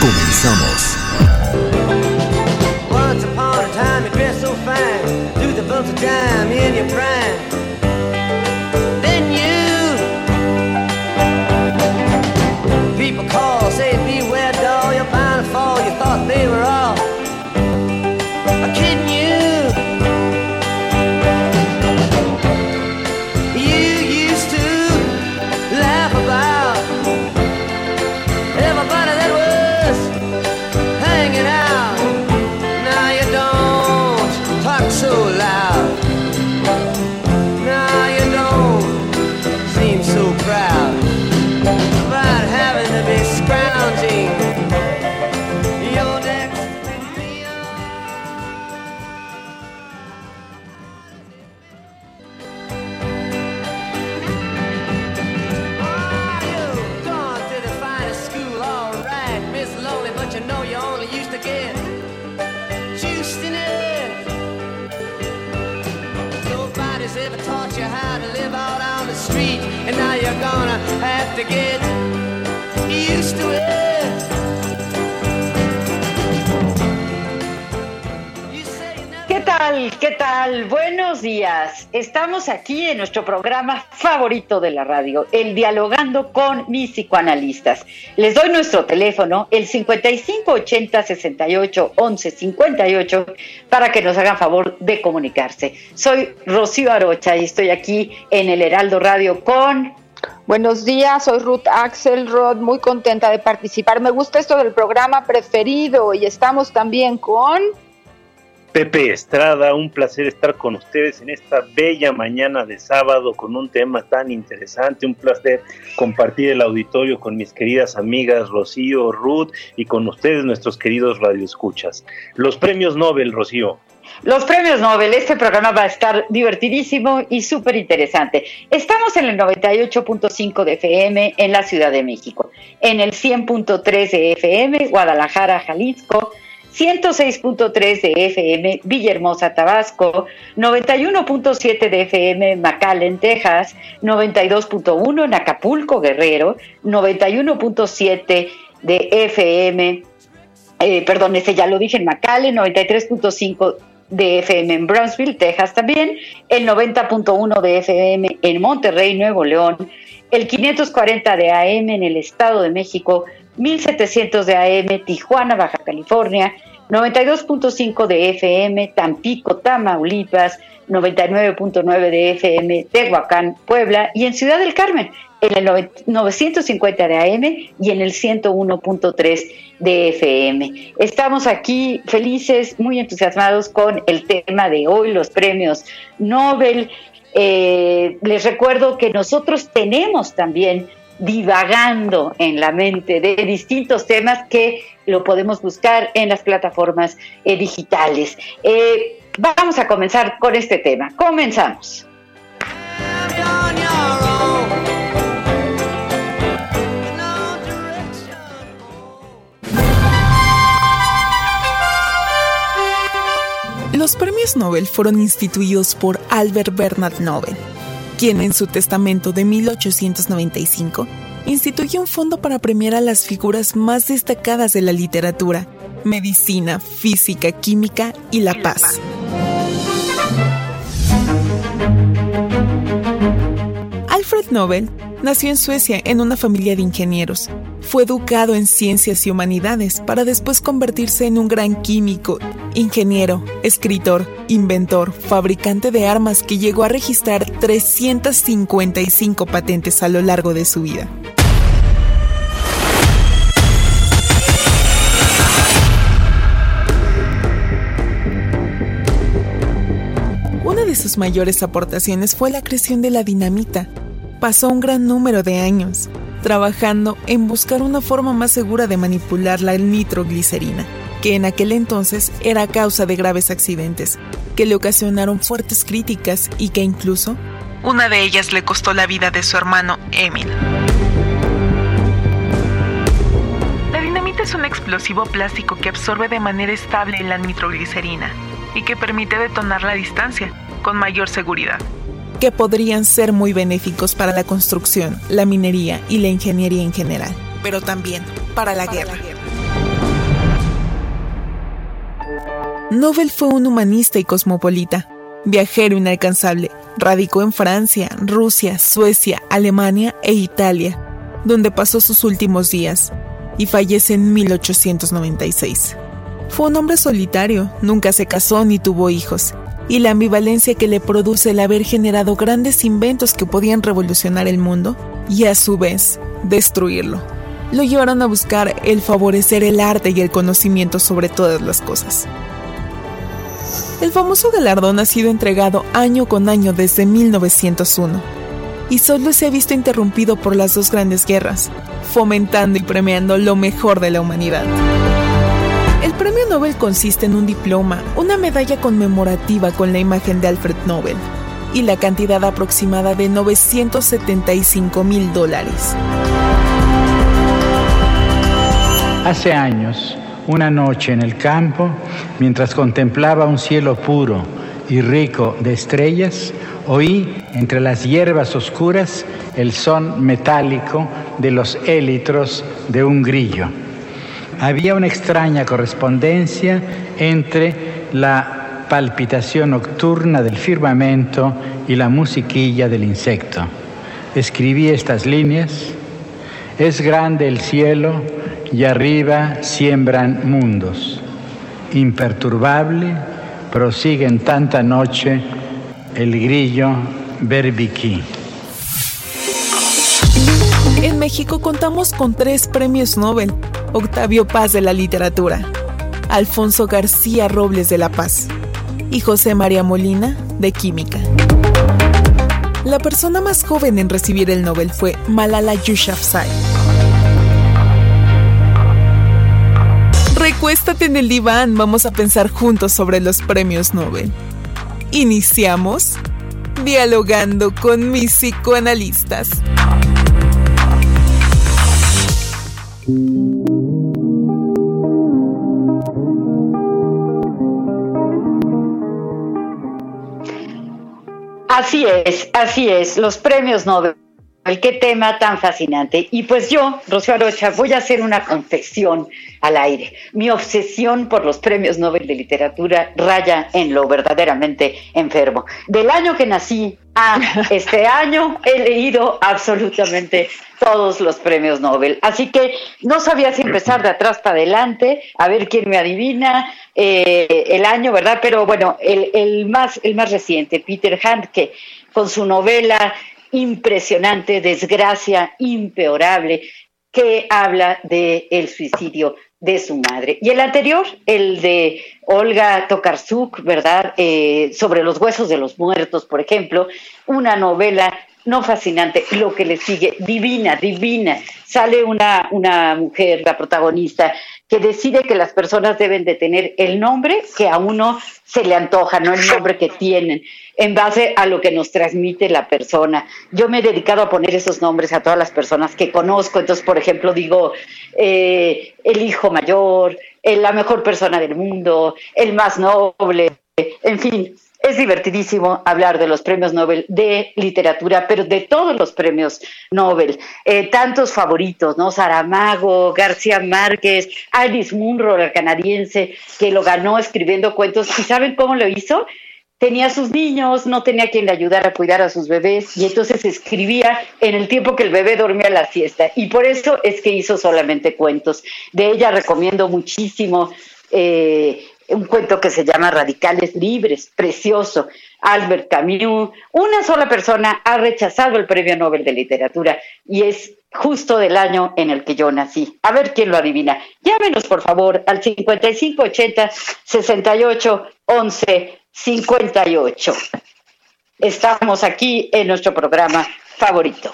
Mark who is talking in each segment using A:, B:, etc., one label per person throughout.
A: Comenzamos.
B: Once upon a time you dressed so fine, do the bumps of dime in your prime.
C: Buenos días. Estamos aquí en nuestro programa favorito de la radio, el Dialogando con mis psicoanalistas. Les doy nuestro teléfono, el 5580 68 11 58, para que nos hagan favor de comunicarse. Soy Rocío Arocha y estoy aquí en el Heraldo Radio con
D: Buenos días, soy Ruth Axelrod, muy contenta de participar. Me gusta esto del programa preferido y estamos también con...
E: Pepe Estrada, un placer estar con ustedes en esta bella mañana de sábado con un tema tan interesante, un placer compartir el auditorio con mis queridas amigas Rocío, Ruth y con ustedes nuestros queridos radioescuchas. Los premios Nobel, Rocío.
C: Los premios Nobel, este programa va a estar divertidísimo y súper interesante. Estamos en el 98.5 de FM en la Ciudad de México, en el 100.3 de FM Guadalajara, Jalisco, 106.3 de FM Villahermosa, Tabasco, 91.7 de FM McAllen, Texas, 92.1 en Acapulco, Guerrero, 91.7 de FM eh, perdón, ese ya lo dije en McAllen, 93.5 de FM en Brownsville, Texas también, el 90.1 de FM en Monterrey, Nuevo León, el 540 de AM en el Estado de México, 1700 de AM Tijuana, Baja California, 92.5 de FM Tampico, Tamaulipas, 99.9 de FM Tehuacán, Puebla y en Ciudad del Carmen en el 950 de AM y en el 101.3 de FM. Estamos aquí felices, muy entusiasmados con el tema de hoy, los premios Nobel. Eh, les recuerdo que nosotros tenemos también divagando en la mente de distintos temas que lo podemos buscar en las plataformas eh, digitales. Eh, vamos a comenzar con este tema. Comenzamos.
F: Los premios Nobel fueron instituidos por Albert Bernard Nobel, quien en su testamento de 1895 instituyó un fondo para premiar a las figuras más destacadas de la literatura, medicina, física, química y la paz. Alfred Nobel nació en Suecia en una familia de ingenieros. Fue educado en ciencias y humanidades para después convertirse en un gran químico, ingeniero, escritor, inventor, fabricante de armas que llegó a registrar 355 patentes a lo largo de su vida. Una de sus mayores aportaciones fue la creación de la dinamita. Pasó un gran número de años trabajando en buscar una forma más segura de manipular la nitroglicerina, que en aquel entonces era causa de graves accidentes, que le ocasionaron fuertes críticas y que incluso una de ellas le costó la vida de su hermano Emil. La dinamita es un explosivo plástico que absorbe de manera estable la nitroglicerina y que permite detonar la distancia con mayor seguridad. Que podrían ser muy benéficos para la construcción, la minería y la ingeniería en general, pero también para la guerra. Nobel fue un humanista y cosmopolita, viajero inalcanzable. Radicó en Francia, Rusia, Suecia, Alemania e Italia, donde pasó sus últimos días y fallece en 1896. Fue un hombre solitario, nunca se casó ni tuvo hijos, y la ambivalencia que le produce el haber generado grandes inventos que podían revolucionar el mundo y a su vez destruirlo, lo llevaron a buscar el favorecer el arte y el conocimiento sobre todas las cosas. El famoso galardón ha sido entregado año con año desde 1901 y solo se ha visto interrumpido por las dos grandes guerras, fomentando y premiando lo mejor de la humanidad. El premio Nobel consiste en un diploma, una medalla conmemorativa con la imagen de Alfred Nobel y la cantidad aproximada de 975 mil dólares.
G: Hace años, una noche en el campo, mientras contemplaba un cielo puro y rico de estrellas, oí entre las hierbas oscuras el son metálico de los élitros de un grillo. Había una extraña correspondencia entre la palpitación nocturna del firmamento y la musiquilla del insecto. Escribí estas líneas. Es grande el cielo y arriba siembran mundos. Imperturbable prosigue en tanta noche el grillo berbiquí.
F: En México contamos con tres premios Nobel. Octavio Paz de la Literatura, Alfonso García Robles de La Paz y José María Molina de Química. La persona más joven en recibir el Nobel fue Malala Yousafzai. Recuéstate en el diván, vamos a pensar juntos sobre los premios Nobel. Iniciamos dialogando con mis psicoanalistas.
C: Así es, así es, los premios Nobel. Qué tema tan fascinante. Y pues yo, Rocío Arocha, voy a hacer una confesión al aire. Mi obsesión por los premios Nobel de literatura raya en lo verdaderamente enfermo. Del año que nací a este año he leído absolutamente todos los premios Nobel. Así que no sabía si empezar de atrás para adelante, a ver quién me adivina eh, el año, ¿verdad? Pero bueno, el, el, más, el más reciente, Peter Handke, con su novela impresionante, desgracia impeorable, que habla del el suicidio de su madre. Y el anterior, el de Olga Tokarczuk, ¿verdad? Eh, sobre los huesos de los muertos, por ejemplo, una novela no fascinante, lo que le sigue, divina, divina. Sale una, una mujer, la protagonista, que decide que las personas deben de tener el nombre que a uno se le antoja, no el nombre que tienen, en base a lo que nos transmite la persona. Yo me he dedicado a poner esos nombres a todas las personas que conozco, entonces, por ejemplo, digo, eh, el hijo mayor, eh, la mejor persona del mundo, el más noble, en fin, es divertidísimo hablar de los premios Nobel de literatura, pero de todos los premios Nobel. Eh, tantos favoritos, ¿no? Saramago, García Márquez, Alice Munro, la canadiense, que lo ganó escribiendo cuentos. ¿Y saben cómo lo hizo? tenía a sus niños, no tenía quien le ayudara a cuidar a sus bebés y entonces escribía en el tiempo que el bebé dormía la siesta y por eso es que hizo solamente cuentos. De ella recomiendo muchísimo eh, un cuento que se llama Radicales Libres, precioso. Albert Camus, una sola persona ha rechazado el Premio Nobel de Literatura y es justo del año en el que yo nací. A ver quién lo adivina. Llámenos, por favor, al 5580 68 11 58. Estamos aquí en nuestro programa favorito.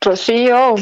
D: Rocío.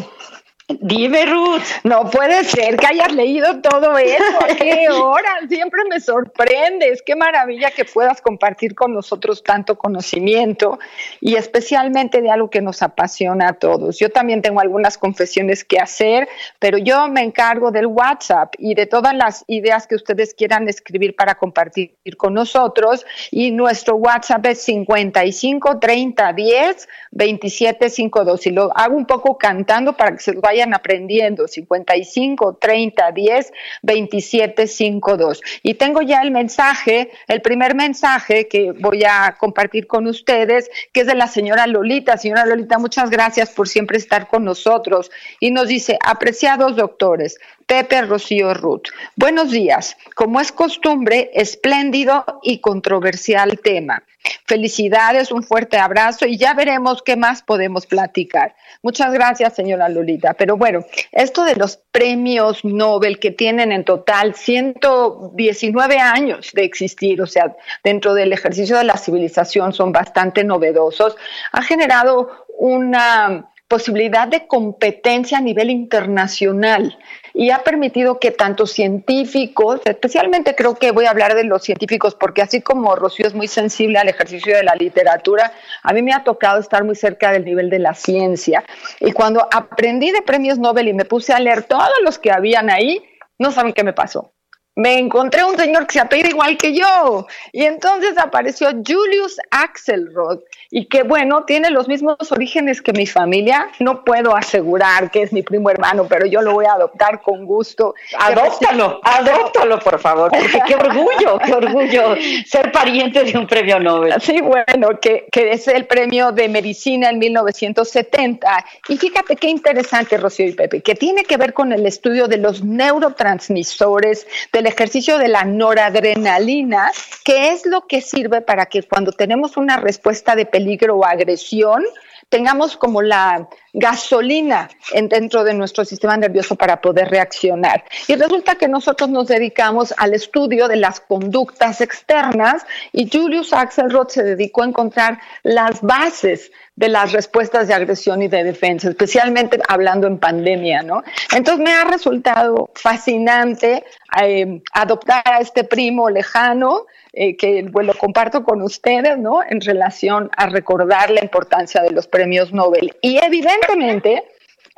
C: Dime, Ruth.
D: No puede ser que hayas leído todo eso. ¿A qué hora? Siempre me sorprendes. Qué maravilla que puedas compartir con nosotros tanto conocimiento y especialmente de algo que nos apasiona a todos. Yo también tengo algunas confesiones que hacer, pero yo me encargo del WhatsApp y de todas las ideas que ustedes quieran escribir para compartir con nosotros. Y nuestro WhatsApp es 55 30 10 27 52. Y lo hago un poco cantando para que se lo vaya vayan aprendiendo. 55 30 10 27 52. Y tengo ya el mensaje, el primer mensaje que voy a compartir con ustedes, que es de la señora Lolita. Señora Lolita, muchas gracias por siempre estar con nosotros. Y nos dice, apreciados doctores, Pepe Rocío Ruth. Buenos días. Como es costumbre, espléndido y controversial tema. Felicidades, un fuerte abrazo y ya veremos qué más podemos platicar. Muchas gracias, señora Lolita. Pero bueno, esto de los premios Nobel que tienen en total 119 años de existir, o sea, dentro del ejercicio de la civilización son bastante novedosos, ha generado una posibilidad de competencia a nivel internacional y ha permitido que tanto científicos, especialmente creo que voy a hablar de los científicos, porque así como Rocío es muy sensible al ejercicio de la literatura, a mí me ha tocado estar muy cerca del nivel de la ciencia. Y cuando aprendí de premios Nobel y me puse a leer todos los que habían ahí, no saben qué me pasó me encontré un señor que se apellida igual que yo. Y entonces apareció Julius Axelrod, y que bueno, tiene los mismos orígenes que mi familia. No puedo asegurar que es mi primo hermano, pero yo lo voy a adoptar con gusto.
C: Adóptalo, adóptalo, por favor, porque qué orgullo, qué orgullo ser pariente de un premio Nobel.
D: Sí, bueno, que, que es el premio de medicina en 1970. Y fíjate qué interesante, Rocío y Pepe, que tiene que ver con el estudio de los neurotransmisores, del ejercicio de la noradrenalina, que es lo que sirve para que cuando tenemos una respuesta de peligro o agresión, tengamos como la gasolina en, dentro de nuestro sistema nervioso para poder reaccionar. Y resulta que nosotros nos dedicamos al estudio de las conductas externas y Julius Axelrod se dedicó a encontrar las bases de las respuestas de agresión y de defensa, especialmente hablando en pandemia, ¿no? Entonces me ha resultado fascinante eh, adoptar a este primo lejano eh, que lo comparto con ustedes, ¿no? En relación a recordar la importancia de los premios Nobel. Y evidentemente,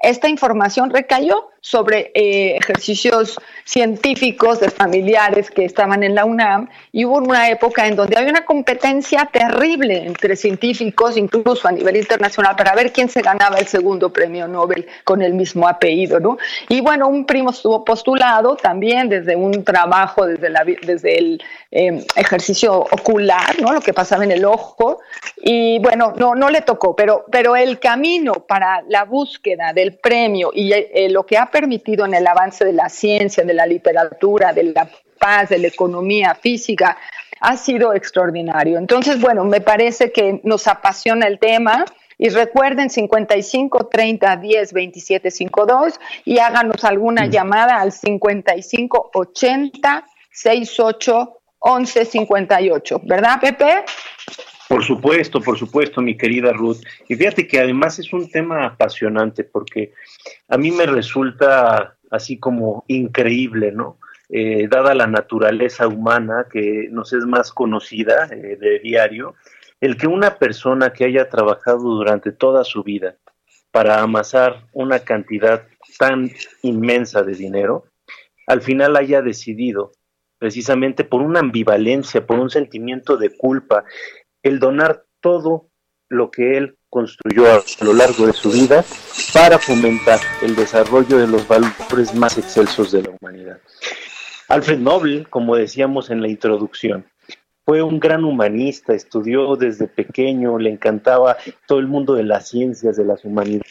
D: esta información recayó sobre eh, ejercicios científicos de familiares que estaban en la UNAM y hubo una época en donde había una competencia terrible entre científicos, incluso a nivel internacional, para ver quién se ganaba el segundo premio Nobel con el mismo apellido, ¿no? Y bueno, un primo estuvo postulado también desde un trabajo, desde, la, desde el em, ejercicio ocular, ¿no? Lo que pasaba en el ojo, y bueno, no, no le tocó, pero, pero el camino para la búsqueda del premio y eh, lo que ha permitido en el avance de la ciencia, de la literatura, de la paz, de la economía física, ha sido extraordinario. Entonces, bueno, me parece que nos apasiona el tema. Y recuerden 55 30 10 27 52 y háganos alguna llamada al 55 80 68 11 58. ¿Verdad, Pepe?
E: Por supuesto, por supuesto, mi querida Ruth. Y fíjate que además es un tema apasionante porque a mí me resulta así como increíble, ¿no? Eh, dada la naturaleza humana que nos es más conocida eh, de diario, el que una persona que haya trabajado durante toda su vida para amasar una cantidad tan inmensa de dinero, al final haya decidido, precisamente por una ambivalencia, por un sentimiento de culpa, el donar todo lo que él construyó a, lo largo de su vida para fomentar el desarrollo de los valores más excelsos de la humanidad. Alfred Nobel, como decíamos en la introducción, fue un gran humanista, estudió desde pequeño, le encantaba todo el mundo de las ciencias, de las humanidades,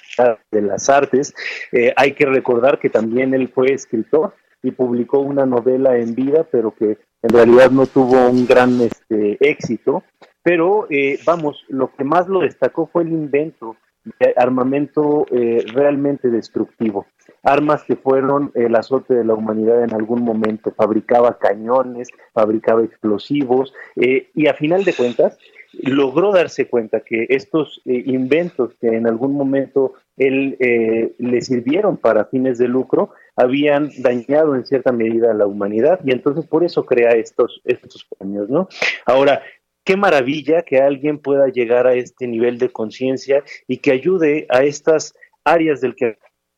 E: de las artes. Eh, hay que recordar que también él fue escritor y publicó una novela en vida, pero que en realidad no tuvo un gran este, éxito. Pero eh, vamos, lo que más lo destacó fue el invento de armamento eh, realmente destructivo armas que fueron el azote de la humanidad en algún momento. Fabricaba cañones, fabricaba explosivos eh, y a final de cuentas logró darse cuenta que estos eh, inventos que en algún momento él eh, le sirvieron para fines de lucro habían dañado en cierta medida a la humanidad y entonces por eso crea estos estos premios, ¿no? Ahora, qué maravilla que alguien pueda llegar a este nivel de conciencia y que ayude a estas áreas del que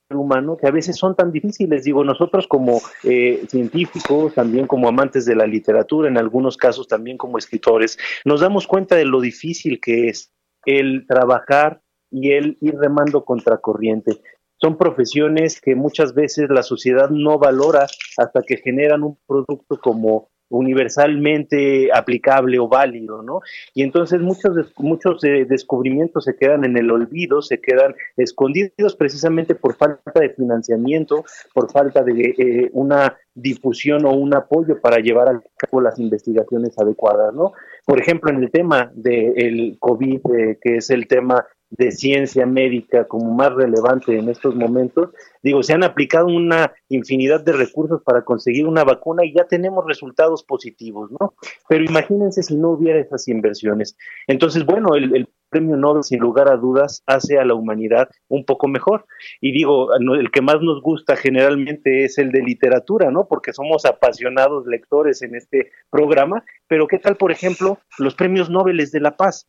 E: humano que a veces son tan difíciles. Digo, nosotros como eh, científicos, también como amantes de la literatura, en algunos casos también como escritores, nos damos cuenta de lo difícil que es el trabajar y el ir remando contracorriente. Son profesiones que muchas veces la sociedad no valora hasta que generan un producto como universalmente aplicable o válido, ¿no? Y entonces muchos, muchos eh, descubrimientos se quedan en el olvido, se quedan escondidos precisamente por falta de financiamiento, por falta de eh, una difusión o un apoyo para llevar a cabo las investigaciones adecuadas, ¿no? Por ejemplo, en el tema del COVID, eh, que es el tema de ciencia médica como más relevante en estos momentos. Digo, se han aplicado una infinidad de recursos para conseguir una vacuna y ya tenemos resultados positivos, ¿no? Pero imagínense si no hubiera esas inversiones. Entonces, bueno, el, premio Nobel, sin lugar a dudas, hace a la humanidad un poco mejor. Y digo, el que más nos gusta generalmente es el de literatura, ¿no? Porque somos apasionados lectores en este programa. Pero, ¿qué tal, por ejemplo, los premios Nobel de la Paz?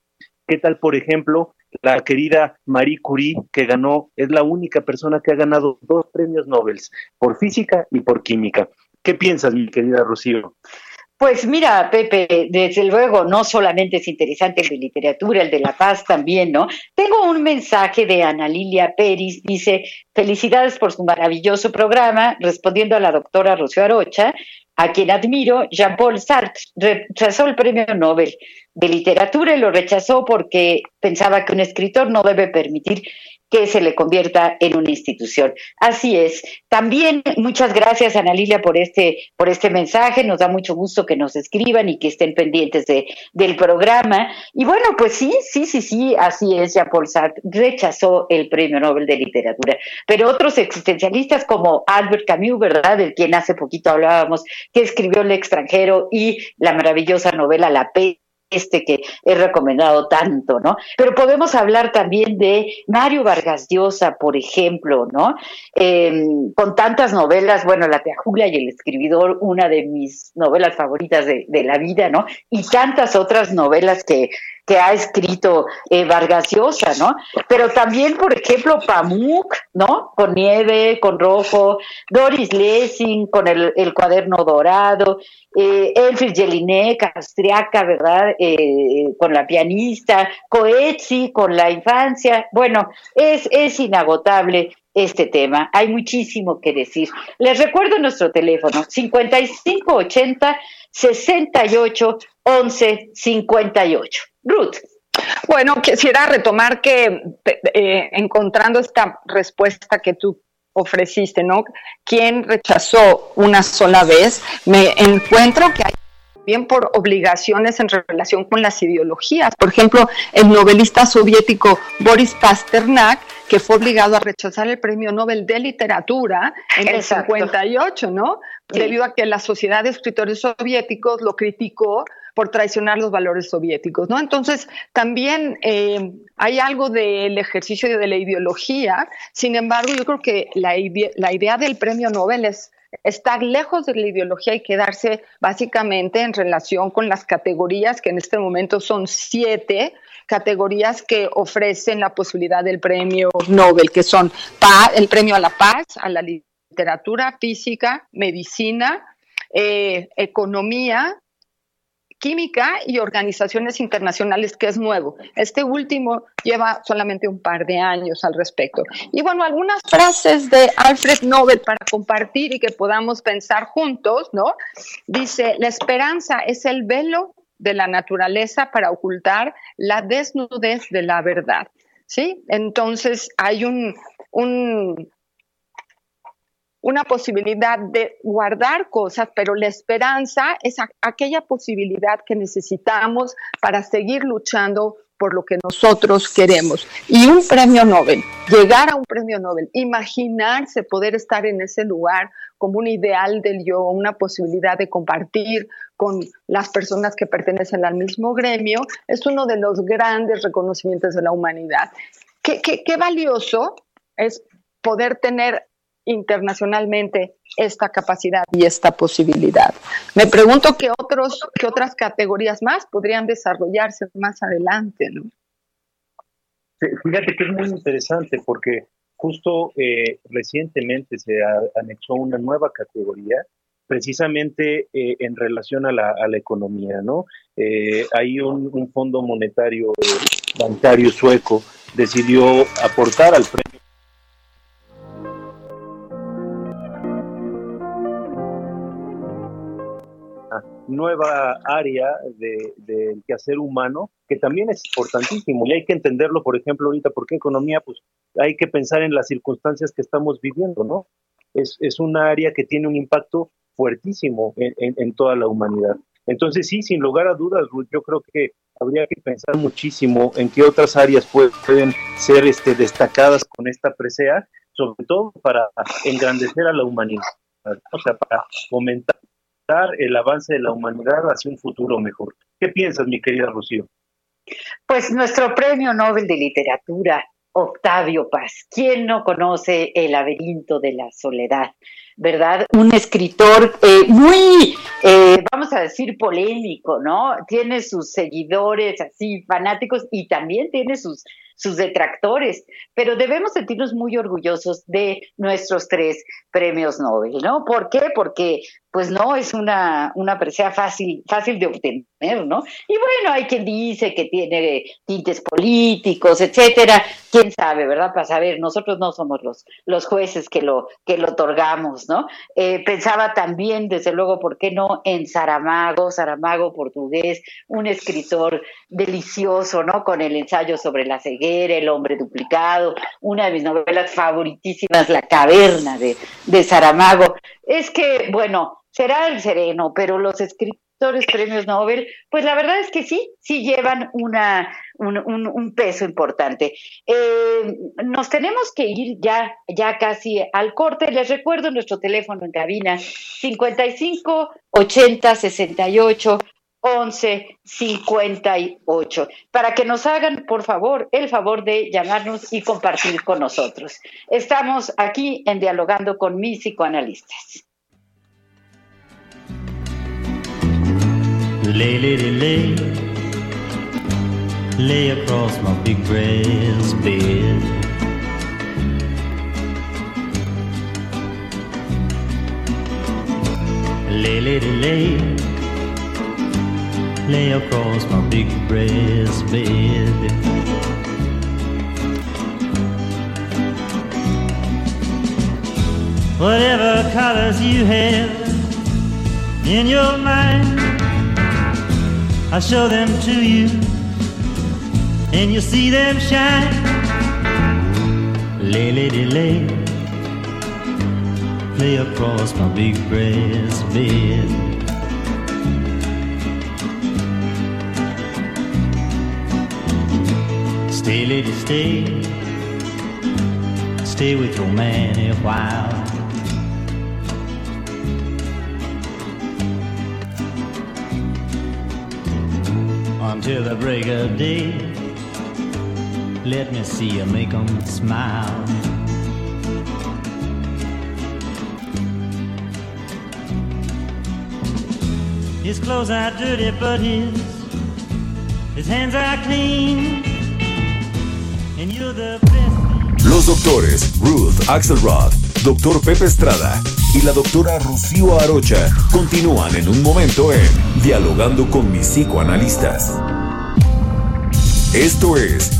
E: ¿Qué tal, por ejemplo, la querida Marie Curie, que ganó, es la única persona que ha ganado dos premios Nobel, por física y por química? ¿Qué piensas, mi querida Rocío?
C: Pues mira, Pepe, desde luego, no solamente es interesante el de literatura, el de la paz también, ¿no? Tengo un mensaje de Ana Lilia Peris, dice, felicidades por su maravilloso programa, respondiendo a la doctora Rocío Arocha, a quien admiro, Jean-Paul Sartre rechazó el premio Nobel de literatura y lo rechazó porque pensaba que un escritor no debe permitir que se le convierta en una institución. Así es. También muchas gracias, Ana Lilia, por este, por este mensaje. Nos da mucho gusto que nos escriban y que estén pendientes de, del programa. Y bueno, pues sí, sí, sí, sí, así es. Jean-Paul Sartre rechazó el Premio Nobel de Literatura. Pero otros existencialistas como Albert Camus, ¿verdad? Del quien hace poquito hablábamos, que escribió El extranjero y la maravillosa novela La Pe este que he recomendado tanto, ¿no? Pero podemos hablar también de Mario Vargas Llosa, por ejemplo, ¿no? Em, con tantas novelas, bueno, La Julia y el escribidor, una de mis novelas favoritas de la vida, ¿no? Y tantas otras novelas que que ha escrito eh, Vargas Llosa, ¿no? Pero también, por ejemplo, Pamuk, ¿no? Con Nieve, con Rojo, Doris Lessing, con el, cuaderno dorado, eh, Elfrid Jelinek, austriaca, ¿verdad? Eh, con la pianista, Coetzee, con la infancia. Bueno, es, es inagotable este tema. Hay muchísimo que decir. Les recuerdo nuestro teléfono, 5580 68 11 58. Ruth.
D: Bueno, quisiera retomar que eh, encontrando esta respuesta que tú ofreciste, ¿no? ¿Quién rechazó una sola vez? Me encuentro que hay bien por obligaciones en relación con las ideologías. Por ejemplo, el novelista soviético Boris Pasternak, que fue obligado a rechazar el premio Nobel de Literatura en el 58, ¿no? Debido a que la Sociedad de Escritores Soviéticos lo criticó por traicionar los valores soviéticos, ¿no? Entonces, también eh, hay algo del ejercicio de la ideología, sin embargo, yo creo que la, la idea del premio Nobel es estar lejos de la ideología y quedarse básicamente en relación con las categorías, que en este momento son siete categorías que ofrecen la posibilidad del premio Nobel, que son el premio a la paz, a la literatura, física, medicina, eh, economía, química y organizaciones internacionales, que es nuevo. Este último lleva solamente un par de años al respecto. Y bueno, algunas frases de Alfred Nobel para compartir y que podamos pensar juntos, ¿no? Dice, la esperanza es el velo de la naturaleza para ocultar la desnudez de la verdad. ¿Sí? Entonces hay un, un una posibilidad de guardar cosas, pero la esperanza es aquella posibilidad que necesitamos para seguir luchando por lo que nosotros queremos. Y un premio Nobel, llegar a un premio Nobel, imaginarse poder estar en ese lugar como un ideal del yo, una posibilidad de compartir con las personas que pertenecen al mismo gremio, es uno de los grandes reconocimientos de la humanidad. Qué, qué, qué valioso es poder tener internacionalmente esta capacidad y esta posibilidad. Me pregunto qué otros, qué otras categorías más podrían desarrollarse más adelante, ¿no?
E: Fíjate que es muy interesante porque justo eh, recientemente se anexó una nueva categoría precisamente eh, en relación a la, economía, ¿no? Eh, hay un, un, fondo monetario bancario sueco decidió aportar al premio nueva área del de, quehacer humano que también es importantísimo y hay que entenderlo, por ejemplo, ahorita, porque economía, pues hay que pensar en las circunstancias que estamos viviendo, ¿no? Es, es una área que tiene un impacto fuertísimo en, en, toda la humanidad. Entonces, sí, sin lugar a dudas, yo creo que habría que pensar muchísimo en qué otras áreas pueden ser este, destacadas con esta presea, sobre todo para engrandecer a la humanidad, o sea, para fomentar el avance de la humanidad hacia un futuro mejor. ¿Qué piensas, mi querida Rocío?
C: Pues nuestro premio Nobel de Literatura, Octavio Paz. ¿Quién no conoce El laberinto de la soledad? ¿Verdad? Un escritor eh, muy, eh, vamos a decir, polémico, ¿no? Tiene sus seguidores así, fanáticos, y también tiene sus sus detractores, pero debemos sentirnos muy orgullosos de nuestros tres premios Nobel, ¿no? ¿Por qué? Porque pues no es una, una presea fácil, fácil de obtener, ¿no? Y bueno, hay quien dice que tiene tintes políticos, etcétera, quién sabe, ¿verdad? Para saber, nosotros no somos los, los jueces que lo, que lo otorgamos, Eh, pensaba también, desde luego, ¿por qué no? En Saramago, Saramago portugués, un escritor delicioso, ¿no? Con el ensayo sobre la ceguera el hombre duplicado, una de mis novelas favoritísimas, La caverna de, de Saramago. Es que, bueno, será el sereno, pero los escritores premios Nobel, pues la verdad es que sí, sí llevan una, un, peso importante. Eh, nos tenemos que ir ya, ya casi al corte. Les recuerdo nuestro teléfono en cabina 55 80 68 1158 para que nos hagan, por favor, el favor de llamarnos y compartir con nosotros. Estamos aquí en Dialogando con mis psicoanalistas.
H: Lay across my big brass bed. Lay, lay, lay. lay across my big breast bed. Whatever colors you have in your mind, I show them to you, and you see them shine. Lay, lady, lay, lay across my big breast bed. Stay, lady, stay. Stay with your man a while. Until the break of day, let me see you make them smile. His clothes are dirty, but his his hands are clean.
A: Los doctores Ruth Axelrod, doctor Pepe Estrada y la doctora Rocío Arocha continúan en un momento en Dialogando con mis psicoanalistas. Esto es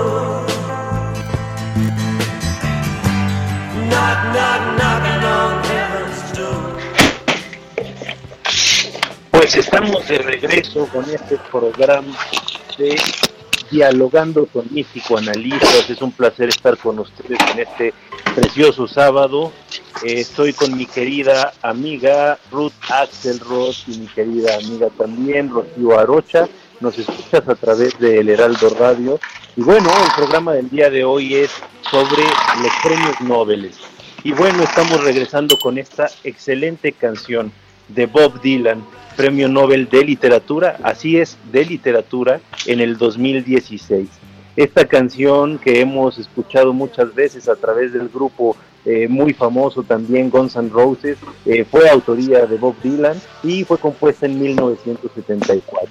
E: Pues estamos de regreso con este programa de Dialogando con mis psicoanalistas. Es un placer estar con ustedes en este precioso sábado. Eh, estoy con mi querida amiga Ruth Axelrod y mi querida amiga también Rocío Arocha. Nos escuchas a través del Heraldo Radio. Y bueno, el programa del día de hoy es sobre los premios Nobel. Y bueno, estamos regresando con esta excelente canción de Bob Dylan, Premio Nobel de Literatura, así es, de literatura, en el 2016. Esta canción que hemos escuchado muchas veces a través del grupo eh, muy famoso también, Guns N' Roses, eh, fue autoría de Bob Dylan y fue compuesta en 1974.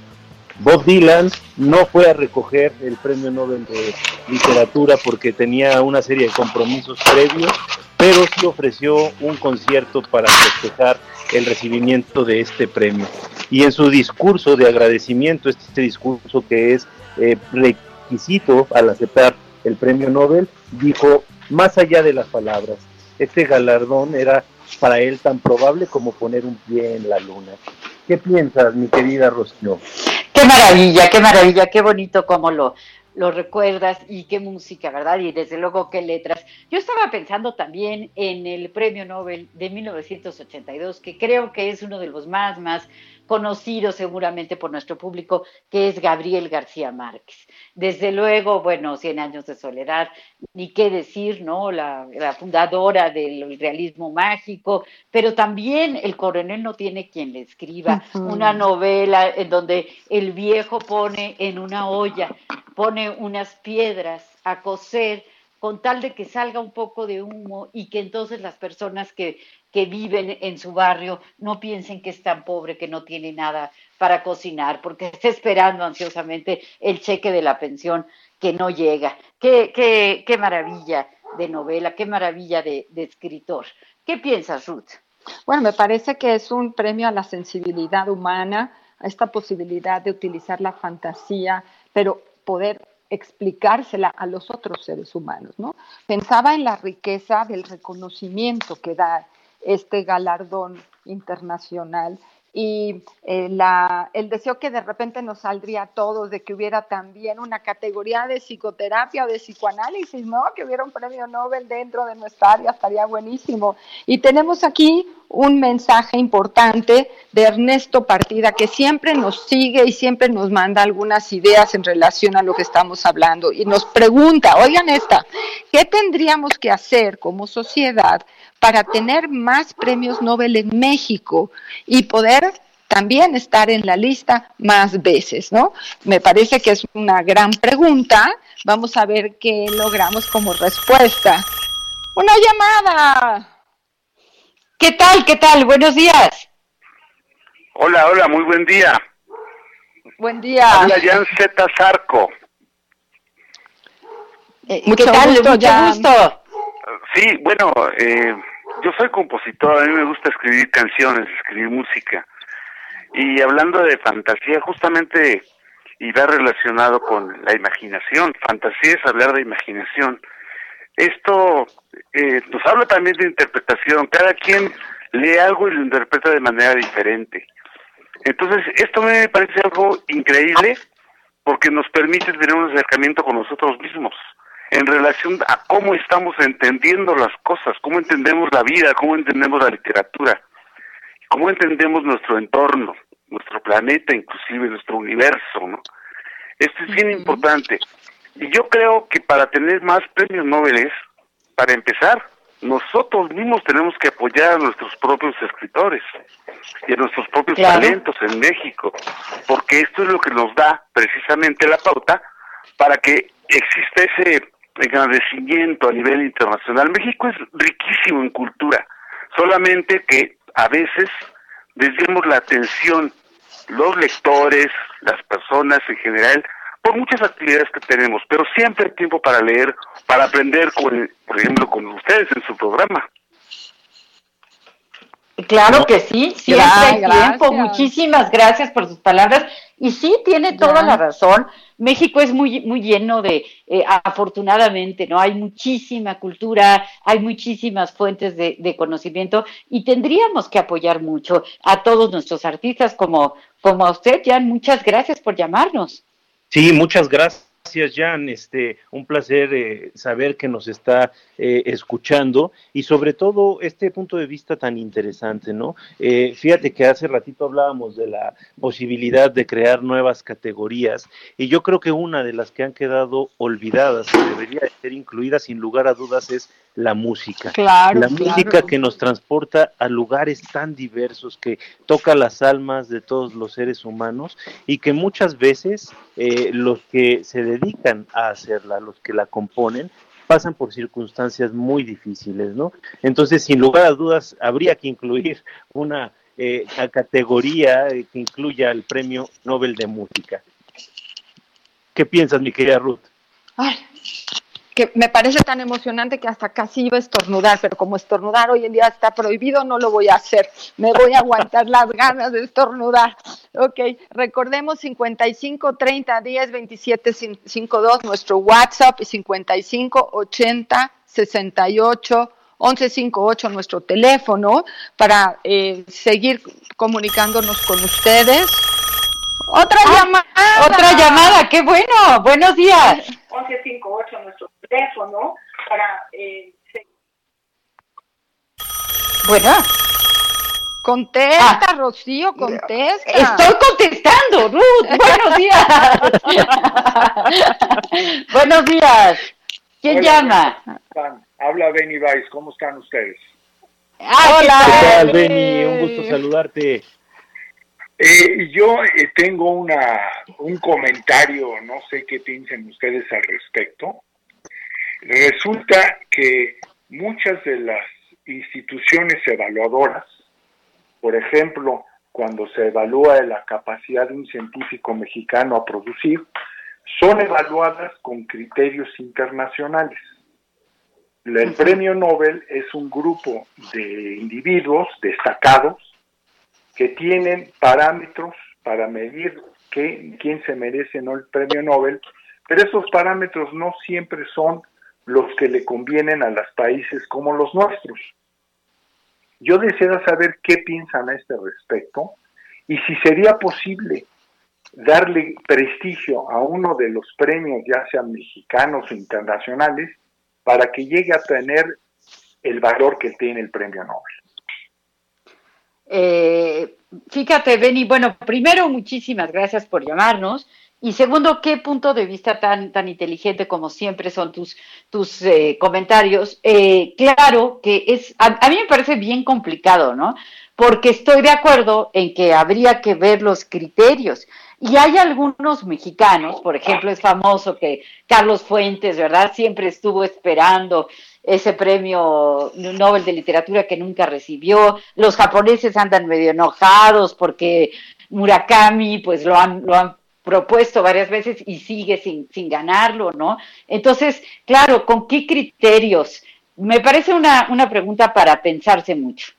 E: Bob Dylan no fue a recoger el Premio Nobel de Literatura porque tenía una serie de compromisos previos, pero sí ofreció un concierto para festejar el recibimiento de este premio. Y en su discurso de agradecimiento, este discurso que es eh, requisito al aceptar el Premio Nobel, dijo, más allá de las palabras, este galardón era para él tan probable como poner un pie en la luna. ¿Qué piensas, mi querida Rocío?
C: Qué maravilla, qué maravilla, qué bonito como lo, lo recuerdas y qué música, ¿verdad? Y desde luego qué letras. Yo estaba pensando también en el Premio Nobel de 1982, que creo que es uno de los más, más conocidos seguramente por nuestro público, que es Gabriel García Márquez. Desde luego, bueno, Cien años de soledad, ni qué decir, ¿no? La, la fundadora del realismo mágico, pero también El coronel no tiene quien le escriba, una novela en donde el viejo pone en una olla, pone unas piedras a cocer con tal de que salga un poco de humo y que entonces las personas que, que viven en su barrio no piensen que es tan pobre que no tiene nada para cocinar, porque está esperando ansiosamente el cheque de la pensión que no llega. Qué, qué, qué maravilla de novela, qué maravilla de, de escritor. ¿Qué piensas, Ruth?
D: Bueno, me parece que es un premio a la sensibilidad humana, a esta posibilidad de utilizar la fantasía, pero poder explicársela a los otros seres humanos, ¿no? Pensaba en la riqueza del reconocimiento que da este galardón internacional y eh, el deseo que de repente nos saldría a todos de que hubiera también una categoría de psicoterapia o de psicoanálisis, ¿no? Que hubiera un premio Nobel dentro de nuestra área, estaría buenísimo. Y tenemos aquí un mensaje importante de Ernesto Partida, que siempre nos sigue y siempre nos manda algunas ideas en relación a lo que estamos hablando y nos pregunta, oigan esta, ¿qué tendríamos que hacer como sociedad para tener más premios Nobel en México y poder también estar en la lista más veces, ¿no? Me parece que es una gran pregunta. Vamos a ver qué logramos como respuesta. Una llamada.
C: ¿Qué tal? ¿Qué tal? Buenos días.
I: Hola, hola, muy buen día.
D: Buen día.
I: Habla Jan Z. Zarco.
C: Eh,
D: Mucho
C: ¿Qué tal?
D: gusto,
C: Mucho
D: Jan.
C: gusto.
I: Sí, bueno, eh, yo soy compositor, a mí me gusta escribir canciones, escribir música. Y hablando de fantasía, justamente y va relacionado con la imaginación. Fantasía es hablar de imaginación. Esto eh, nos habla también de interpretación. Cada quien lee algo y lo interpreta de manera diferente. Entonces, esto me parece algo increíble porque nos permite tener un acercamiento con nosotros mismos en relación a cómo estamos entendiendo las cosas, cómo entendemos la vida, cómo entendemos la literatura, cómo entendemos nuestro entorno, nuestro planeta, inclusive nuestro universo, ¿no? Esto es bien importante. Y yo creo que para tener más premios Nobel, para empezar, nosotros mismos tenemos que apoyar a nuestros propios escritores y a nuestros propios talentos en México, porque esto es lo que nos da precisamente la pauta para que exista ese agradecimiento a nivel internacional. México es riquísimo en cultura, solamente que a veces desviamos la atención, los lectores, las personas en general, por muchas actividades que tenemos, pero siempre hay tiempo para leer, para aprender, con, por ejemplo, con ustedes en su programa.
C: Claro que sí, siempre hay tiempo. Muchísimas gracias por sus palabras. Y sí, tiene toda la razón. México es muy, muy lleno de, eh, afortunadamente, ¿no? Hay muchísima cultura, hay muchísimas fuentes de, de, conocimiento y tendríamos que apoyar mucho a todos nuestros artistas como, como a usted, Jan. Muchas gracias por llamarnos.
E: Sí, muchas gracias. Jan. Este, un placer eh, saber que nos está eh, escuchando y sobre todo este punto de vista tan interesante, ¿no? Eh, fíjate que hace ratito hablábamos de la posibilidad de crear nuevas categorías y yo creo que una de las que han quedado olvidadas y debería ser incluida sin lugar a dudas es la música.
D: Claro,
E: la música que nos transporta a lugares tan diversos, que toca las almas de todos los seres humanos y que muchas veces eh, los que se dedican a hacerla, los que la componen, pasan por circunstancias muy difíciles, ¿no? Entonces, sin lugar a dudas, habría que incluir una eh, categoría eh, que incluya el Premio Nobel de Música. ¿Qué piensas, mi querida Ruth?
D: Ay, que me parece tan emocionante que hasta casi iba a estornudar, pero como estornudar hoy en día está prohibido, no lo voy a hacer. Me voy a aguantar las ganas de estornudar. Ok, recordemos 55 30 10 27 52, nuestro WhatsApp y 55 80 68 1158, nuestro teléfono, para eh, seguir comunicándonos con ustedes.
C: Otra llamada. Otra llamada, qué bueno. Buenos días.
D: 1158, nuestro teléfono, para... Eh,
C: bueno.
D: Contesta, Rocío, contesta.
C: Estoy contestando, Ruth. Buenos días. Buenos días. ¿Quién
J: Hola,
C: llama?
J: Habla Benny Weiss, ¿cómo están ustedes?
C: Hola.
E: ¿Qué tal, Benny? Un gusto saludarte.
J: Eh, yo eh, tengo una, un comentario, no sé qué piensen ustedes al respecto. Resulta que muchas de las instituciones evaluadoras, por ejemplo, cuando se evalúa la capacidad de un científico mexicano a producir, son evaluadas con criterios internacionales. El premio Nobel es un grupo de individuos destacados que tienen parámetros para medir quién se merece no el premio Nobel, pero esos parámetros no siempre son los que le convienen a los países como los nuestros. Yo deseo saber qué piensan a este respecto y si sería posible darle prestigio a uno de los premios, ya sean mexicanos o internacionales, para que llegue a tener el valor que tiene el premio Nobel.
C: Eh, fíjate, Benny, bueno, primero, muchísimas gracias por llamarnos. Y segundo, qué punto de vista tan, tan inteligente como siempre son tus, tus eh, comentarios. Eh, claro que es, a, a, mí me parece bien complicado, ¿no? Porque estoy de acuerdo en que habría que ver los criterios. Y hay algunos mexicanos, por ejemplo, es famoso que Carlos Fuentes, ¿verdad? Siempre estuvo esperando ese premio Nobel de Literatura que nunca recibió. Los japoneses andan medio enojados porque Murakami, pues lo han, lo han propuesto varias veces y sigue sin, sin ganarlo, ¿no? Entonces, claro, ¿con qué criterios? Me parece una, una pregunta para pensarse mucho.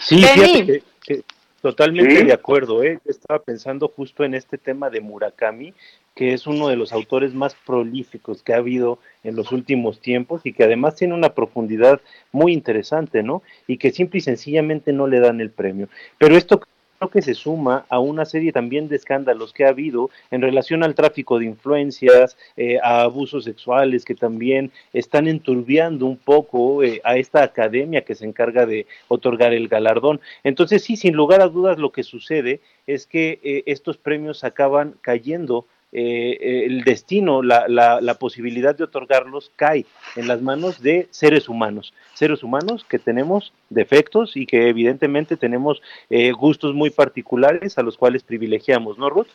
E: Sí, fíjate que, que, Totalmente
I: Sí.
E: de acuerdo, ¿eh? Estaba pensando justo en este tema de Murakami, que es uno de los autores más prolíficos que ha habido en los últimos tiempos y que además tiene una profundidad muy interesante, ¿no? Y que simple y sencillamente no le dan el premio. Pero esto que se suma a una serie también de escándalos que ha habido en relación al tráfico de influencias, eh, a abusos sexuales que también están enturbiando un poco eh, a esta academia que se encarga de otorgar el galardón. Entonces sí, sin lugar a dudas lo que sucede es que eh, estos premios acaban cayendo eh, el destino, la, la, la, posibilidad de otorgarlos cae en las manos de seres humanos, seres humanos que tenemos defectos y que evidentemente tenemos eh, gustos muy particulares a los cuales privilegiamos, ¿no, Ruth?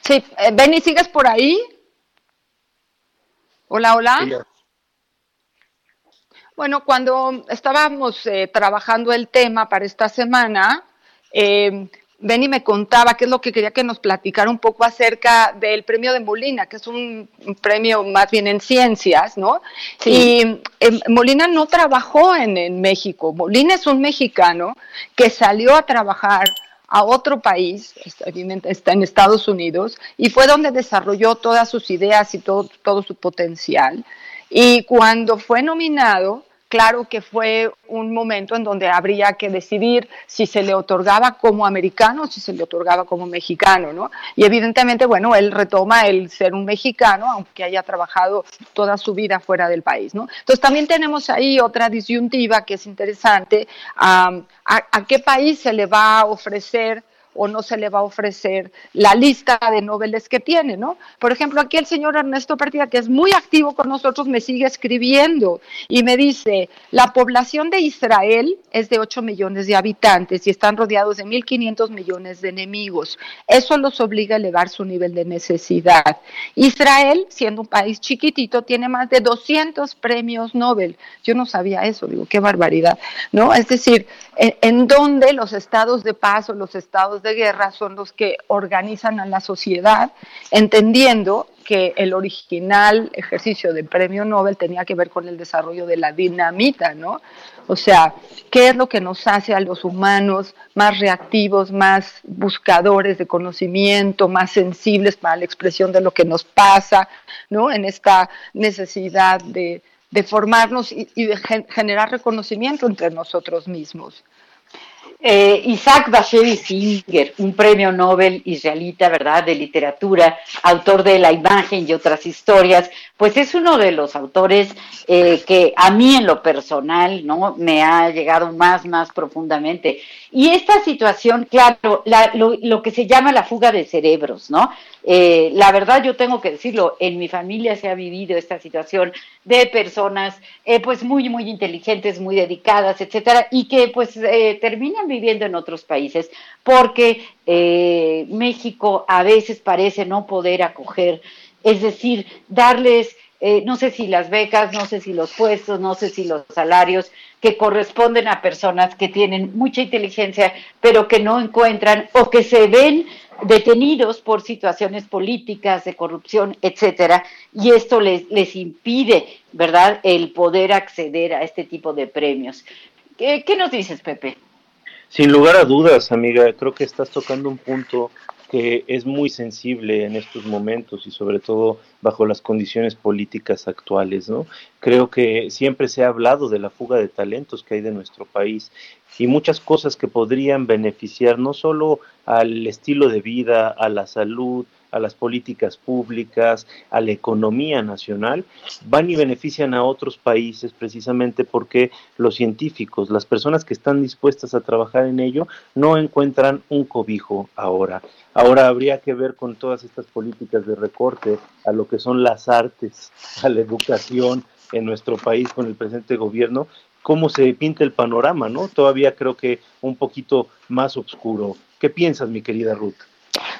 D: Sí, eh, Benny, ¿sigues por ahí? Hola, hola. Bueno, cuando estábamos eh, trabajando el tema para esta semana, eh, Benny me contaba qué es lo que quería que nos platicara un poco acerca del premio de Molina, que es un, premio más bien en ciencias, ¿no?
C: Sí.
D: Y eh, Molina no trabajó en, en México. Molina es un mexicano que salió a trabajar a otro país, está, en Estados Unidos, y fue donde desarrolló todas sus ideas y todo, todo su potencial. Y cuando fue nominado, claro que fue un momento en donde habría que decidir si se le otorgaba como americano o si se le otorgaba como mexicano, ¿no? Y evidentemente, bueno, él retoma el ser un mexicano, aunque haya trabajado toda su vida fuera del país, ¿no? Entonces también tenemos ahí otra disyuntiva que es interesante, a qué país se le va a ofrecer o no se le va a ofrecer la lista de noveles que tiene, ¿no? Por ejemplo, aquí el señor Ernesto Partida, que es muy activo con nosotros, me sigue escribiendo y me dice, la población de Israel es de 8 millones de habitantes y están rodeados de 1.500 millones de enemigos. Eso los obliga a elevar su nivel de necesidad. Israel, siendo un país chiquitito, tiene más de 200 premios Nobel. Yo no sabía eso, digo, qué barbaridad, ¿no? Es decir, en, en donde los estados de paz o los estados de guerra son los que organizan a la sociedad, entendiendo que el original ejercicio del premio Nobel tenía que ver con el desarrollo de la dinamita, ¿no? O sea, ¿qué es lo que nos hace a los humanos más reactivos, más buscadores de conocimiento, más sensibles para la expresión de lo que nos pasa, ¿no? En esta necesidad de, de formarnos y, y de gen generar reconocimiento entre nosotros mismos.
C: Eh, Isaac Bashevi Singer, un premio Nobel israelita, ¿verdad?, de literatura, autor de La imagen y otras historias, pues es uno de los autores eh, que a mí en lo personal, ¿no?, me ha llegado más, más profundamente. Y esta situación, claro, la, lo, que se llama la fuga de cerebros, ¿no? Eh, la verdad, yo tengo que decirlo, en mi familia se ha vivido esta situación de personas, pues muy, muy inteligentes, muy dedicadas, etcétera, y que pues eh, viviendo en otros países porque eh, México a veces parece no poder acoger, es decir, darles eh, no sé si las becas, no sé si los puestos, no sé si los salarios que corresponden a personas que tienen mucha inteligencia, pero que no encuentran o que se ven detenidos por situaciones políticas, de corrupción, etcétera, y esto les, les impide, ¿verdad?, el poder acceder a este tipo de premios. ¿Qué, qué nos dices, Pepe?
E: Sin lugar a dudas, amiga, creo que estás tocando un punto que es muy sensible en estos momentos y sobre todo bajo las condiciones políticas actuales, ¿no? Creo que siempre se ha hablado de la fuga de talentos que hay de nuestro país y muchas cosas que podrían beneficiar no solo al estilo de vida, a la salud, a las políticas públicas, a la economía nacional, van y benefician a otros países precisamente porque los científicos, las personas que están dispuestas a trabajar en ello, no encuentran un cobijo ahora. Ahora habría que ver con todas estas políticas de recorte a lo que son las artes, a la educación en nuestro país con el presente gobierno, cómo se pinta el panorama, ¿no? Todavía creo que un poquito más oscuro. ¿Qué piensas, mi querida Ruth?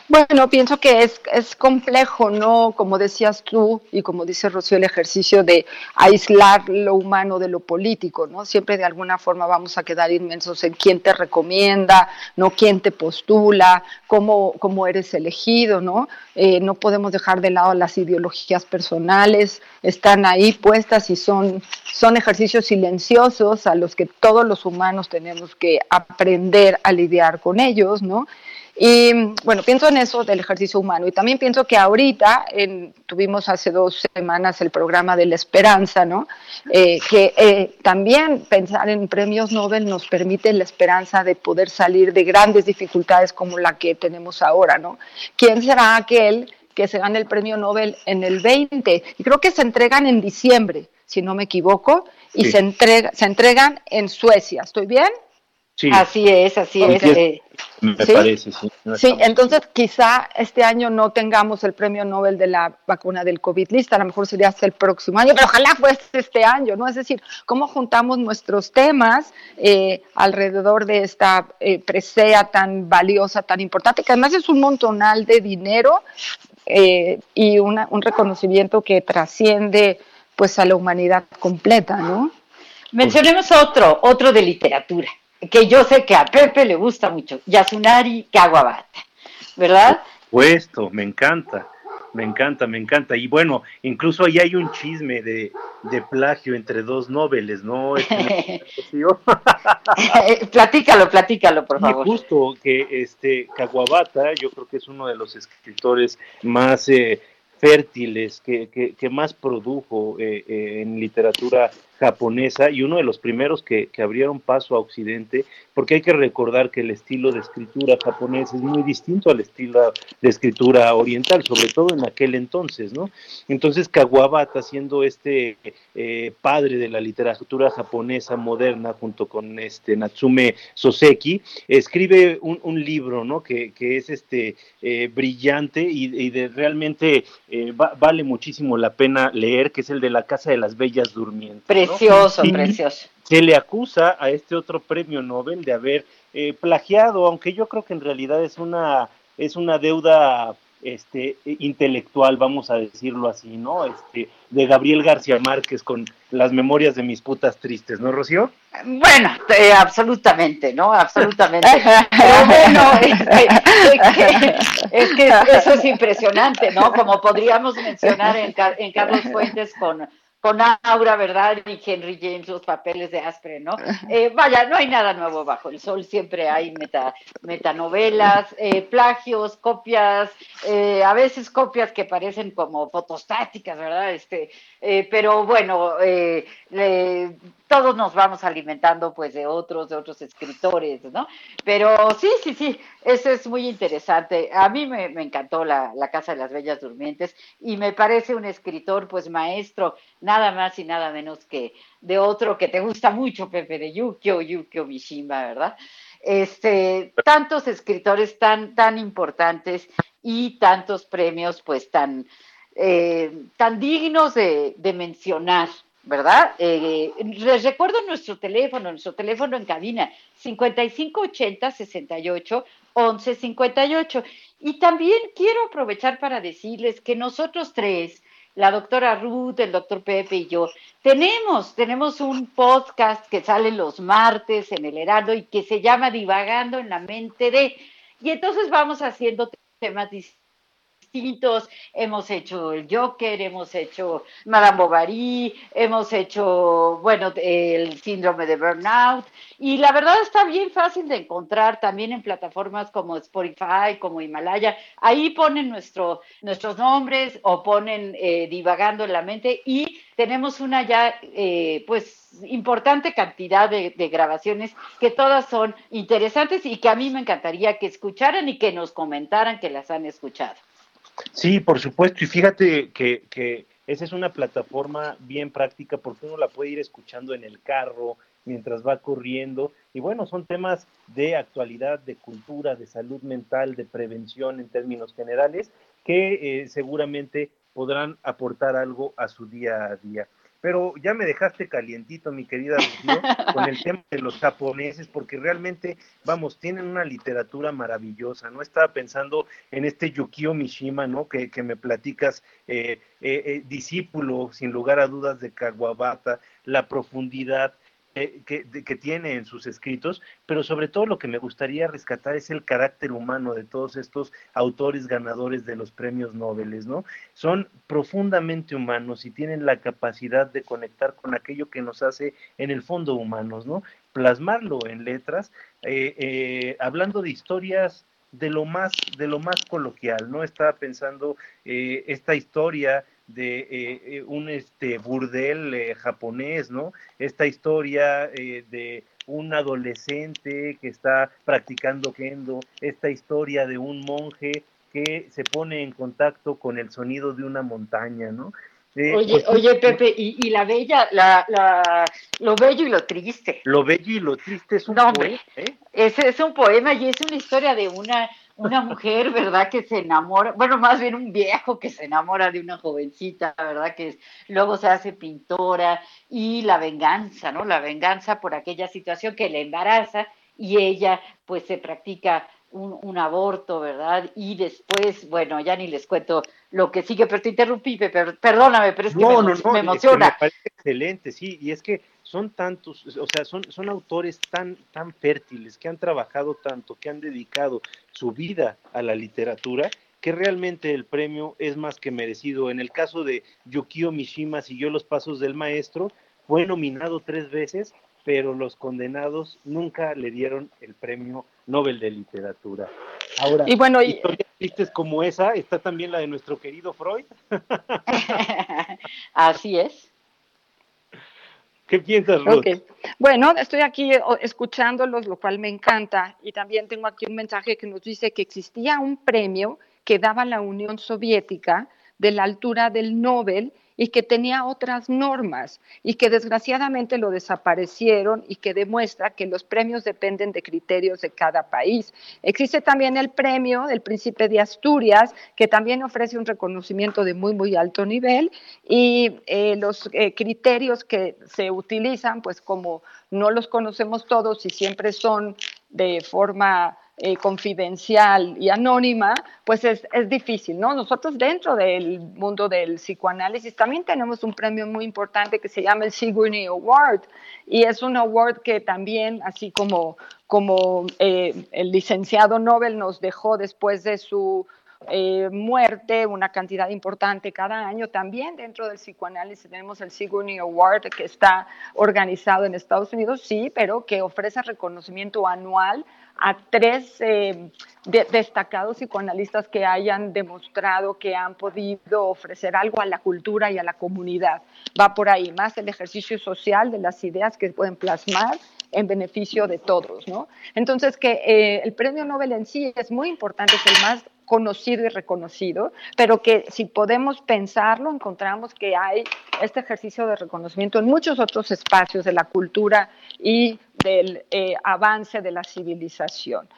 D: Bueno, pienso que es, es complejo, ¿no? Como decías tú y como dice Rocío, el ejercicio de aislar lo humano de lo político, ¿no? Siempre de alguna forma vamos a quedar inmensos en quién te recomienda, ¿no? Quién te postula, cómo, cómo eres elegido, ¿no? Eh, no podemos dejar de lado las ideologías personales, están ahí puestas y son, son ejercicios silenciosos a los que todos los humanos tenemos que aprender a lidiar con ellos, ¿no? Y bueno, pienso en eso del ejercicio humano y también pienso que ahorita en, tuvimos hace dos semanas el programa de la esperanza, ¿no? Eh, que eh, también pensar en premios Nobel nos permite la esperanza de poder salir de grandes dificultades como la que tenemos ahora, ¿no? ¿Quién será aquel que se gane el premio Nobel en el 20? Y creo que se entregan en diciembre, si no me equivoco, y
E: Sí.
D: se, entrega, se entregan en Suecia. ¿Estoy bien?
E: Sí.
C: Así es, así es. Eh,
E: Me
D: ¿Sí?
E: parece, sí. No
D: Sí, entonces quizá este año no tengamos el premio Nobel de la vacuna del COVID lista, a lo mejor sería hasta el próximo año, pero ojalá fuese este año, ¿no? Es decir, cómo juntamos nuestros temas eh, alrededor de esta eh, presea tan valiosa, tan importante, que además es un montonal de dinero eh, y una- un reconocimiento que trasciende pues a la humanidad completa, ¿no?
C: Mencionemos otro, otro de literatura, que yo sé que a Pepe le gusta mucho, Yasunari Kawabata, ¿verdad?
E: Puesto, me encanta, me encanta, me encanta. Y bueno, incluso ahí hay un chisme de, de plagio entre dos noveles, ¿no? Este, Rocío?
C: platícalo, platícalo, por favor.
E: justo que este Kawabata, yo creo que es uno de los escritores más eh, fértiles, que, que, que más produjo eh, eh, en literatura japonesa y uno de los primeros que, que abrieron paso a Occidente, porque hay que recordar que el estilo de escritura japonés es muy distinto al estilo de escritura oriental, sobre todo en aquel entonces, ¿no? Entonces Kawabata, siendo este eh, padre de la literatura japonesa moderna, junto con este Natsume Soseki, escribe un, un libro, ¿no? Que, que es este eh, brillante y, de realmente eh, va- vale muchísimo la pena leer, que es el de la Casa de las Bellas Durmientes.
C: Precioso, precioso.
E: Se le acusa a este otro premio Nobel de haber eh, plagiado, aunque yo creo que en realidad es una es una deuda este intelectual, vamos a decirlo así, ¿no? Este de Gabriel García Márquez con las memorias de mis putas tristes, ¿no, Rocío?
C: Bueno, eh, absolutamente, ¿no? Absolutamente. Pero bueno, este, es, que, es que eso es impresionante, ¿no? Como podríamos mencionar en Carlos Fuentes con, con Aura, ¿verdad? Y Henry James, los papeles de Aspre, ¿no? Eh, vaya, no hay nada nuevo bajo el sol, siempre hay meta, metanovelas, eh, plagios, copias, eh, a veces copias que parecen como fotostáticas, ¿verdad? Este, eh, pero bueno, eh, le- todos nos vamos alimentando pues de otros, de otros escritores, ¿no? Pero sí, sí, sí, eso es muy interesante. A mí me, encantó la, Casa de las Bellas Durmientes y me parece un escritor pues maestro, nada más y nada menos que de otro que te gusta mucho, Pepe, de Yukio, Yukio Mishima, ¿verdad? Este, tantos escritores tan, tan importantes y tantos premios pues tan, eh, tan dignos de mencionar, ¿verdad? Eh, les recuerdo nuestro teléfono, nuestro teléfono en cabina, 5580 68 11 58. Y también quiero aprovechar para decirles que nosotros tres, la doctora Ruth, el doctor Pepe y yo, tenemos, tenemos un podcast que sale los martes en el Heraldo y que se llama Divagando en la mente de, y entonces vamos haciendo temas distintos, hemos hecho el Joker, hemos hecho Madame Bovary, hemos hecho, bueno, el síndrome de burnout, y la verdad está bien fácil de encontrar también en plataformas como Spotify, como Himalaya, ahí ponen nuestro, nuestros nombres o ponen eh, divagando en la mente. Y tenemos una ya, eh, pues, importante cantidad de, de grabaciones que todas son interesantes y que a mí me encantaría que escucharan y que nos comentaran que las han escuchado.
E: Sí, por supuesto. Y fíjate que, que esa es una plataforma bien práctica porque uno la puede ir escuchando en el carro mientras va corriendo. Y bueno, son temas de actualidad, de cultura, de salud mental, de prevención en términos generales, que eh, seguramente podrán aportar algo a su día a día. Pero ya me dejaste calientito, mi querida con el tema de los japoneses, porque realmente, vamos, tienen una literatura maravillosa, ¿no? Estaba pensando en este Yukio Mishima, ¿no? Que, que me platicas, eh, eh, eh, discípulo, sin lugar a dudas, de Kawabata, la profundidad, eh, que, tiene en sus escritos, pero sobre todo lo que me gustaría rescatar es el carácter humano de todos estos autores ganadores de los premios Nobel, ¿no? Son profundamente humanos y tienen la capacidad de conectar con aquello que nos hace en el fondo humanos, ¿no? Plasmarlo en letras, eh, eh, hablando de historias de lo más de lo más coloquial, ¿no? Estaba pensando eh, esta historia de eh, eh, un este burdel eh, japonés, ¿no? Esta historia eh, de un adolescente que está practicando kendo, esta historia de un monje que se pone en contacto con el sonido de una montaña, ¿no? Eh,
C: Oye,
E: pues,
C: oye, Pepe, y, y la bella, la, la, lo bello y lo triste.
E: Lo bello y lo triste es un
C: No, hombre.
E: poema, ¿eh?
C: Es, es un poema y es una historia de una, una mujer, ¿verdad? Que se enamora, bueno, más bien un viejo que se enamora de una jovencita, ¿verdad? Que es- luego se hace pintora y la venganza, ¿no? La venganza por aquella situación que le embaraza y ella pues se practica un, un aborto, ¿verdad? Y después, bueno, ya ni les cuento lo que sigue, pero te interrumpí, Pepe, perdóname, pero es que me,
E: No,
C: emo-
E: no, no,
C: me
E: es que
C: emociona.
E: me parece excelente, sí, y es que son tantos, o sea, son, son autores tan, tan fértiles, que han trabajado tanto, que han dedicado su vida a la literatura, que realmente el premio es más que merecido. En el caso de Yukio Mishima, siguió los pasos del maestro, fue nominado tres veces, pero los condenados nunca le dieron el premio Nobel de Literatura. Ahora,
D: Y bueno, y-
E: historias tristes como esa, está también la de nuestro querido Freud.
C: Así es.
E: ¿Qué piensas, Ruth?
D: Bueno, estoy aquí escuchándolos, lo cual me encanta. Y también tengo aquí un mensaje que nos dice que existía un premio que daba la Unión Soviética de la altura del Nobel y que tenía otras normas y que desgraciadamente lo desaparecieron y que demuestra que los premios dependen de criterios de cada país. Existe también el premio del Príncipe de Asturias, que también ofrece un reconocimiento de muy, muy alto nivel y eh, los eh, criterios que se utilizan, pues como no los conocemos todos y siempre son de forma eh, confidencial y anónima, pues es, es difícil, ¿no? Nosotros dentro del mundo del psicoanálisis también tenemos un premio muy importante que se llama el Sigourney Award y es un award que también, así como, como eh, el licenciado Nobel nos dejó después de su eh, muerte, una cantidad importante cada año. También dentro del psicoanálisis tenemos el Sigourney Award que está organizado en Estados Unidos, sí, pero que ofrece reconocimiento anual a tres eh, de- destacados psicoanalistas que hayan demostrado que han podido ofrecer algo a la cultura y a la comunidad. Va por ahí, más el ejercicio social de las ideas que pueden plasmar en beneficio de todos, ¿no? Entonces, que eh, el premio Nobel en sí es muy importante, es el más conocido y reconocido, pero que si podemos pensarlo, encontramos que hay este ejercicio de reconocimiento en muchos otros espacios de la cultura y del eh, avance de la civilización.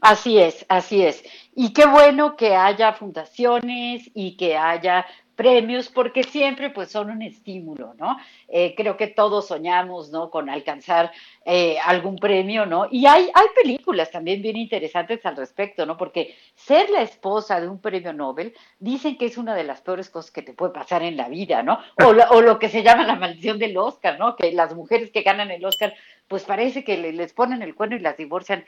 C: Así es, así es. Y qué bueno que haya fundaciones y que haya premios, porque siempre pues son un estímulo, ¿no? Eh, creo que todos soñamos, ¿no? Con alcanzar eh, algún premio, ¿no? Y hay, hay películas también bien interesantes al respecto, ¿no? Porque ser la esposa de un premio Nobel dicen que es una de las peores cosas que te puede pasar en la vida, ¿no? O, lo- o lo que se llama la maldición del Oscar, ¿no? Que las mujeres que ganan el Oscar, pues parece que le- les ponen el cuerno y las divorcian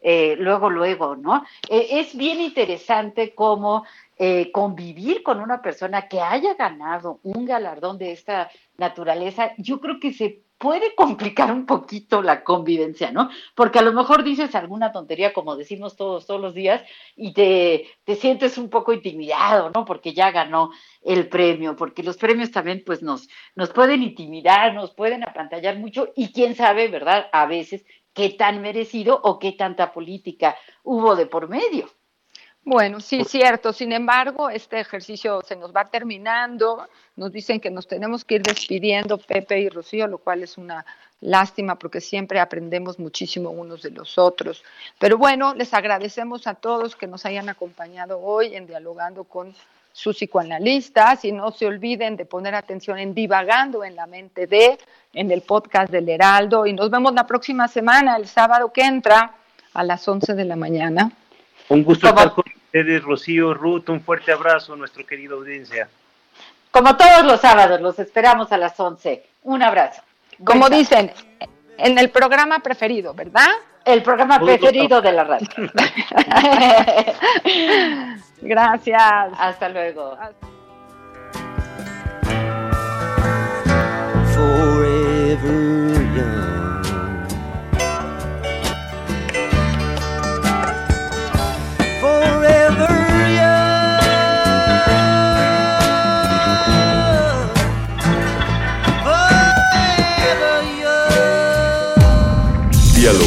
C: eh, luego, luego, ¿no? Eh, es bien interesante cómo eh, convivir con una persona que haya ganado un galardón de esta naturaleza, yo creo que se puede complicar un poquito la convivencia, ¿no? Porque a lo mejor dices alguna tontería, como decimos todos, todos los días, y te, te sientes un poco intimidado, ¿no? Porque ya ganó el premio, porque los premios también, pues, nos, nos pueden intimidar, nos pueden apantallar mucho, y quién sabe, ¿verdad? A veces qué tan merecido o qué tanta política hubo de por medio.
D: Bueno, sí, cierto. Sin embargo, este ejercicio se nos va terminando. Nos dicen que nos tenemos que ir despidiendo, Pepe y Rocío, lo cual es una lástima porque siempre aprendemos muchísimo unos de los otros. Pero bueno, les agradecemos a todos que nos hayan acompañado hoy en Dialogando con sus psicoanalistas y no se olviden de poner atención en Divagando en la mente de, en el podcast del Heraldo y nos vemos la próxima semana, el sábado que entra a las 11 de la mañana.
E: Un gusto estar con ustedes, Rocío, Ruth, un fuerte abrazo a nuestra querida audiencia.
C: Como todos los sábados, los esperamos a las 11. Un abrazo.
D: Como dicen, en el programa preferido, ¿verdad?
C: El programa preferido de la radio.
D: Gracias.
C: Hasta luego.